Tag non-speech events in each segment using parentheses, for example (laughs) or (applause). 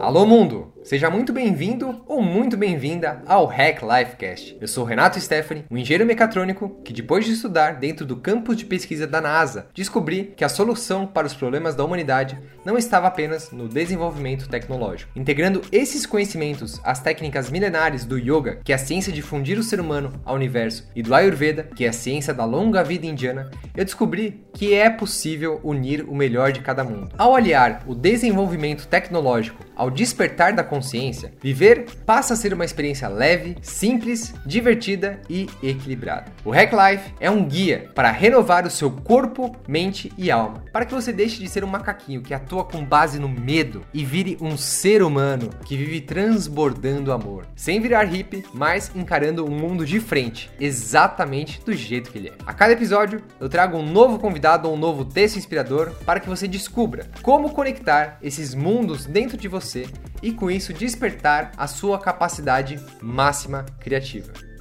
Alô mundo! Seja muito bem-vindo ou muito bem-vinda ao Hack Lifecast. Eu sou Renato Stephanie, um engenheiro mecatrônico que, depois de estudar dentro do campus de pesquisa da NASA, descobri que a solução para os problemas da humanidade não estava apenas no desenvolvimento tecnológico. Integrando esses conhecimentos às técnicas milenares do Yoga, que é a ciência de fundir o ser humano ao universo, e do Ayurveda, que é a ciência da longa vida indiana, eu descobri que é possível unir o melhor de cada mundo. Ao aliar o desenvolvimento tecnológico ao despertar da consciência, viver passa a ser uma experiência leve, simples, divertida e equilibrada. O Hack Life é um guia para renovar o seu corpo, mente e alma, para que você deixe de ser um macaquinho que atua com base no medo e vire um ser humano que vive transbordando amor, sem virar hippie, mas encarando o mundo de frente, exatamente do jeito que ele é. A cada episódio eu trago um novo convidado ou um novo texto inspirador para que você descubra como conectar esses mundos dentro de você e com isso despertar a sua capacidade máxima criativa.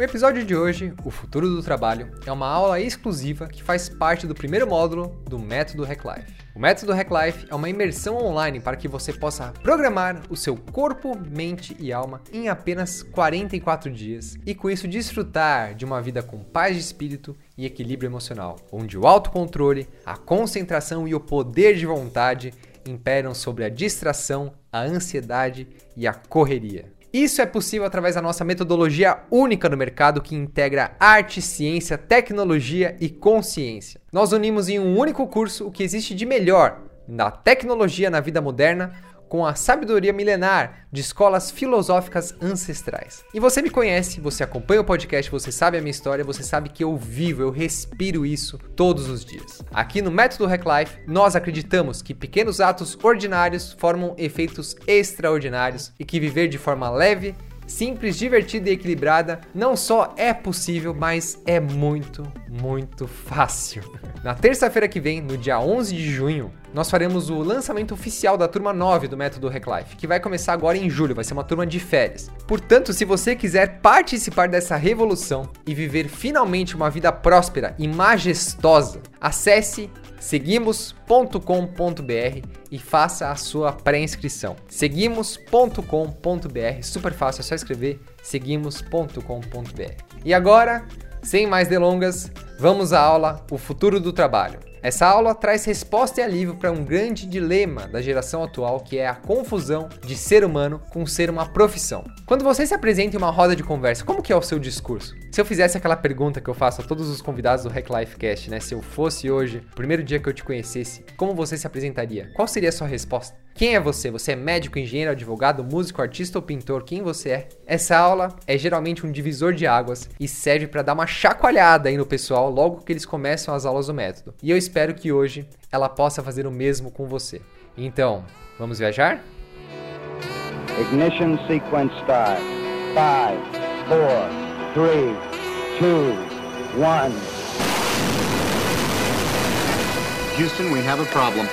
O episódio de hoje, O Futuro do Trabalho, é uma aula exclusiva que faz parte do primeiro módulo do Método Hack Life. O Método Hack Life é uma imersão online para que você possa programar o seu corpo, mente e alma em apenas 44 dias e com isso desfrutar de uma vida com paz de espírito e equilíbrio emocional, onde o autocontrole, a concentração e o poder de vontade imperam sobre a distração, a ansiedade e a correria. Isso é possível através da nossa metodologia única no mercado que integra arte, ciência, tecnologia e consciência. Nós unimos em um único curso o que existe de melhor na tecnologia na vida moderna com a sabedoria milenar de escolas filosóficas ancestrais. E você me conhece, você acompanha o podcast, você sabe a minha história, você sabe que eu vivo, eu respiro isso todos os dias. Aqui no Método Hack Life, nós acreditamos que pequenos atos ordinários formam efeitos extraordinários e que viver de forma leve, simples, divertida e equilibrada não só é possível, mas é muito, muito fácil. (laughs) Na terça-feira que vem, no dia 11 de junho, nós faremos o lançamento oficial da turma 9 do Método Reclife, que vai começar agora em julho, vai ser uma turma de férias. Portanto, se você quiser participar dessa revolução e viver finalmente uma vida próspera e majestosa, acesse seguimos.com.br e faça a sua pré-inscrição. Seguimos.com.br, super fácil, é só escrever seguimos.com.br. E agora, sem mais delongas, vamos à aula O Futuro do Trabalho. Essa aula traz resposta e alívio para um grande dilema da geração atual, que é a confusão de ser humano com ser uma profissão. Quando você se apresenta em uma roda de conversa, como que é o seu discurso? Se eu fizesse aquela pergunta que eu faço a todos os convidados do Hack Life Cast, né? Se eu fosse hoje, primeiro dia que eu te conhecesse, como você se apresentaria? Qual seria a sua resposta? Quem é você? Você é médico, engenheiro, advogado, músico, artista ou pintor? Quem você é? Essa aula é geralmente um divisor de águas e serve para dar uma chacoalhada aí no pessoal logo que eles começam as aulas do método. E eu espero que hoje ela possa fazer o mesmo com você. Então, vamos viajar? Ignition sequence start. 5, 4, 3, 2, 1. Houston, we have a problem.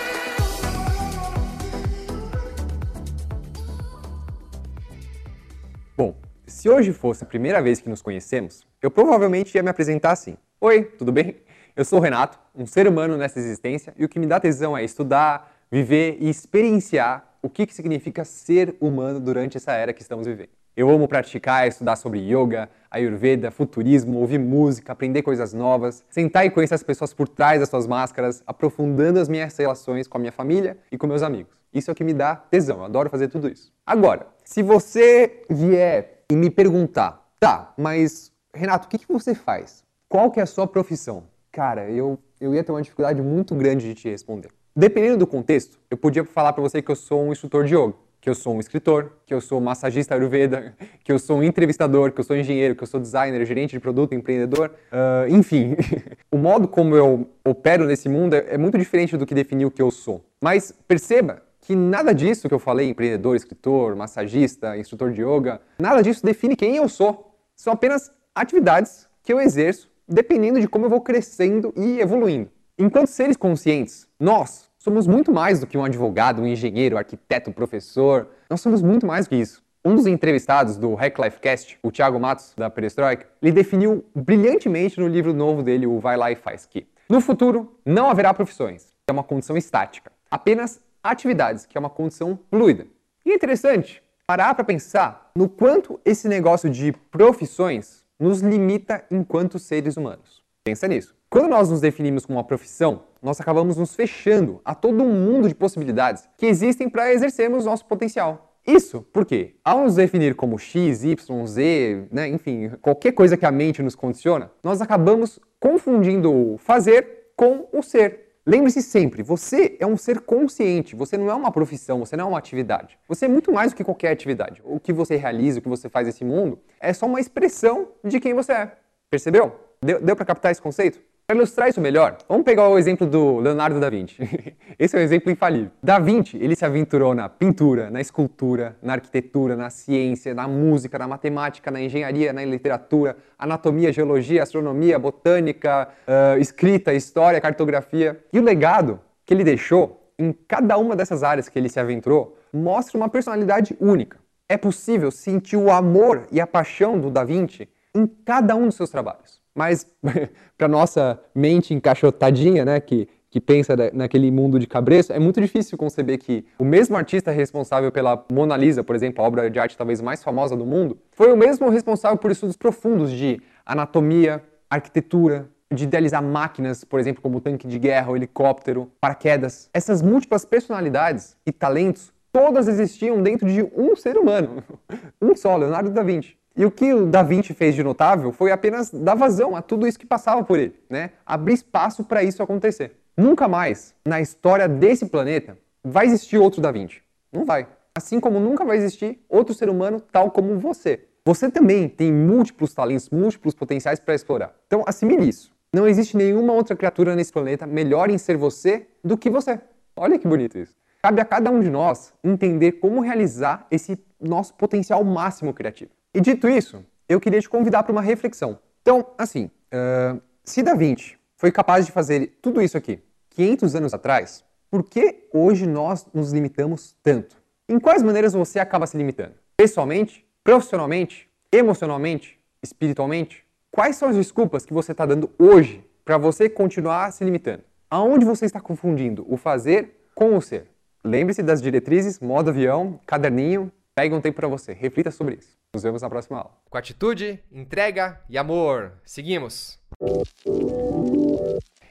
Se hoje fosse a primeira vez que nos conhecemos, eu provavelmente ia me apresentar assim: Oi, tudo bem? Eu sou o Renato, um ser humano nessa existência, e o que me dá tesão é estudar, viver e experienciar o que, que significa ser humano durante essa era que estamos vivendo. Eu amo praticar, estudar sobre yoga, ayurveda, futurismo, ouvir música, aprender coisas novas, sentar e conhecer as pessoas por trás das suas máscaras, aprofundando as minhas relações com a minha família e com meus amigos. Isso é o que me dá tesão, eu adoro fazer tudo isso. Agora, se você vier e me perguntar, tá, mas Renato, o que, que você faz? Qual que é a sua profissão? Cara, eu, eu ia ter uma dificuldade muito grande de te responder. Dependendo do contexto, eu podia falar para você que eu sou um instrutor de yoga que eu sou um escritor, que eu sou massagista ayurveda, (laughs) que eu sou um entrevistador, que eu sou engenheiro, que eu sou designer, gerente de produto, empreendedor, uh, enfim. (laughs) o modo como eu opero nesse mundo é, é muito diferente do que definir o que eu sou. Mas perceba que nada disso que eu falei, empreendedor, escritor, massagista, instrutor de yoga, nada disso define quem eu sou. São apenas atividades que eu exerço dependendo de como eu vou crescendo e evoluindo. Enquanto seres conscientes, nós, Somos muito mais do que um advogado, um engenheiro, um arquiteto, um professor. Nós somos muito mais do que isso. Um dos entrevistados do Hack Life Cast, o Thiago Matos, da Perestroika, ele definiu brilhantemente no livro novo dele, o Vai Lá e Faz Que. No futuro, não haverá profissões, é uma condição estática, apenas atividades, que é uma condição fluida. E é interessante parar para pensar no quanto esse negócio de profissões nos limita enquanto seres humanos. Pensa nisso. Quando nós nos definimos como uma profissão, nós acabamos nos fechando a todo um mundo de possibilidades que existem para exercermos nosso potencial. Isso porque, ao nos definir como X, Y, Z, né, enfim, qualquer coisa que a mente nos condiciona, nós acabamos confundindo o fazer com o ser. Lembre-se sempre, você é um ser consciente, você não é uma profissão, você não é uma atividade. Você é muito mais do que qualquer atividade. O que você realiza, o que você faz nesse mundo, é só uma expressão de quem você é. Percebeu? Deu, deu para captar esse conceito? Para ilustrar isso melhor, vamos pegar o exemplo do Leonardo da Vinci. (laughs) Esse é um exemplo infalível. Da Vinci, ele se aventurou na pintura, na escultura, na arquitetura, na ciência, na música, na matemática, na engenharia, na literatura, anatomia, geologia, astronomia, botânica, uh, escrita, história, cartografia. E o legado que ele deixou em cada uma dessas áreas que ele se aventurou mostra uma personalidade única. É possível sentir o amor e a paixão do Da Vinci em cada um dos seus trabalhos. Mas (laughs) para nossa mente encaixotadinha, né, que, que pensa naquele mundo de cabresto, é muito difícil conceber que o mesmo artista responsável pela Mona Lisa, por exemplo, a obra de arte talvez mais famosa do mundo, foi o mesmo responsável por estudos profundos de anatomia, arquitetura, de idealizar máquinas, por exemplo, como tanque de guerra, helicóptero, paraquedas. Essas múltiplas personalidades e talentos todas existiam dentro de um ser humano, (laughs) um só, Leonardo da Vinci. E o que o Da Vinci fez de notável foi apenas dar vazão a tudo isso que passava por ele, né? Abrir espaço para isso acontecer. Nunca mais na história desse planeta vai existir outro Da Vinci. Não vai. Assim como nunca vai existir outro ser humano tal como você. Você também tem múltiplos talentos, múltiplos potenciais para explorar. Então assimile isso. Não existe nenhuma outra criatura nesse planeta melhor em ser você do que você. Olha que bonito isso. Cabe a cada um de nós entender como realizar esse nosso potencial máximo criativo. E dito isso, eu queria te convidar para uma reflexão. Então, assim, uh, se Da Vinci foi capaz de fazer tudo isso aqui 500 anos atrás, por que hoje nós nos limitamos tanto? Em quais maneiras você acaba se limitando? Pessoalmente, profissionalmente, emocionalmente, espiritualmente? Quais são as desculpas que você está dando hoje para você continuar se limitando? Aonde você está confundindo o fazer com o ser? Lembre-se das diretrizes, modo avião, caderninho, pegue um tempo para você, reflita sobre isso. Nos vemos na próxima aula. Com atitude, entrega e amor. Seguimos.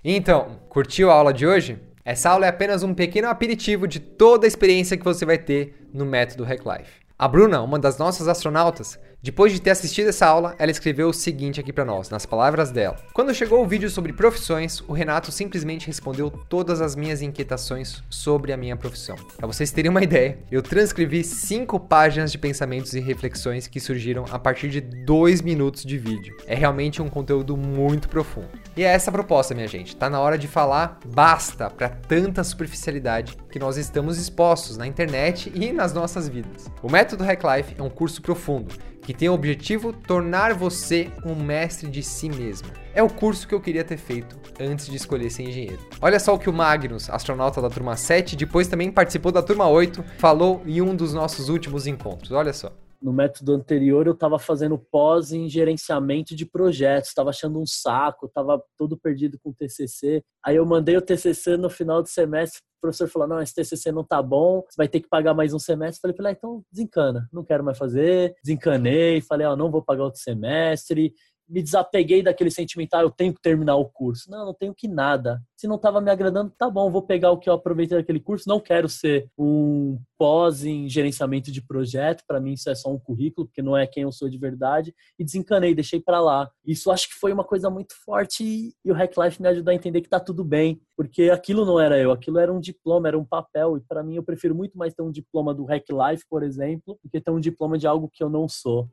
Então, curtiu a aula de hoje? Essa aula é apenas um pequeno aperitivo de toda a experiência que você vai ter no método Hack Life. A Bruna, uma das nossas astronautas, depois de ter assistido essa aula, ela escreveu o seguinte aqui para nós, nas palavras dela. Quando chegou o vídeo sobre profissões, o Renato simplesmente respondeu todas as minhas inquietações sobre a minha profissão. Para vocês terem uma (laughs) ideia, eu transcrevi cinco páginas de pensamentos e reflexões que surgiram a partir de dois minutos de vídeo. É realmente um conteúdo muito profundo. E é essa a proposta, minha gente. Tá na hora de falar basta para tanta superficialidade que nós estamos expostos na internet e nas nossas vidas. O método Hack Life é um curso profundo que tem o objetivo tornar você um mestre de si mesmo. É o curso que eu queria ter feito antes de escolher ser engenheiro. Olha só o que o Magnus, astronauta da turma 7, depois também participou da turma 8, falou em um dos nossos últimos encontros. Olha só. No método anterior, eu estava fazendo pós em gerenciamento de projetos, estava achando um saco, estava todo perdido com o TCC. Aí eu mandei o TCC no final do semestre o professor falou: não, esse TCC não tá bom, você vai ter que pagar mais um semestre. Falei para ele: então desencana, não quero mais fazer. Desencanei, falei: ó, oh, não vou pagar outro semestre me desapeguei daquele sentimento, ah, eu tenho que terminar o curso. Não, não tenho que nada. Se não estava me agradando, tá bom, vou pegar o que eu aproveitei daquele curso. Não quero ser um pós em gerenciamento de projeto, para mim isso é só um currículo, porque não é quem eu sou de verdade. E desencanei, deixei para lá. Isso acho que foi uma coisa muito forte e o Hack Life me ajudou a entender que tá tudo bem, porque aquilo não era eu, aquilo era um diploma, era um papel. E para mim eu prefiro muito mais ter um diploma do Hack Life, por exemplo, do que ter um diploma de algo que eu não sou.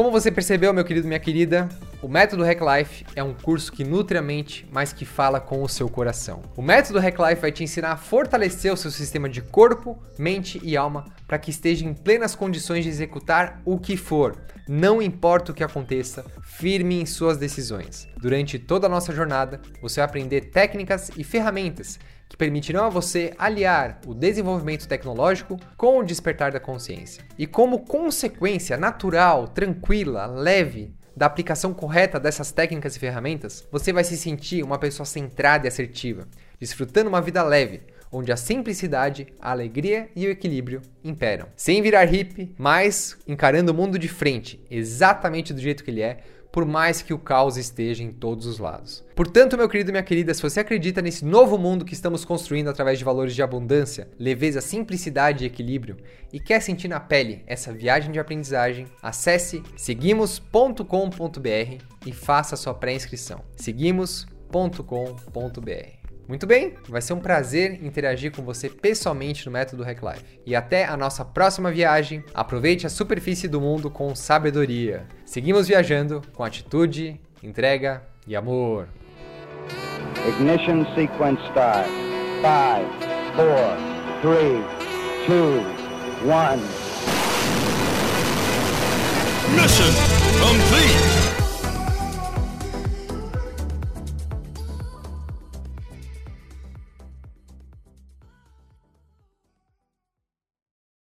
Como você percebeu, meu querido, minha querida, o Método Hack Life é um curso que nutre a mente, mas que fala com o seu coração. O Método Hack Life vai te ensinar a fortalecer o seu sistema de corpo, mente e alma para que esteja em plenas condições de executar o que for, não importa o que aconteça, firme em suas decisões. Durante toda a nossa jornada, você vai aprender técnicas e ferramentas que permitirão a você aliar o desenvolvimento tecnológico com o despertar da consciência. E como consequência natural, tranquila, leve da aplicação correta dessas técnicas e ferramentas, você vai se sentir uma pessoa centrada e assertiva, desfrutando uma vida leve, onde a simplicidade, a alegria e o equilíbrio imperam. Sem virar hippie, mas encarando o mundo de frente, exatamente do jeito que ele é, por mais que o caos esteja em todos os lados. Portanto, meu querido e minha querida, se você acredita nesse novo mundo que estamos construindo através de valores de abundância, leveza, simplicidade e equilíbrio e quer sentir na pele essa viagem de aprendizagem, acesse seguimos.com.br e faça sua pré-inscrição. seguimos.com.br muito bem, vai ser um prazer interagir com você pessoalmente no Método Hack Life. E até a nossa próxima viagem, aproveite a superfície do mundo com sabedoria. Seguimos viajando com atitude, entrega e amor. Ignition sequence start. 5, 4, 3, 2, 1. Mission complete.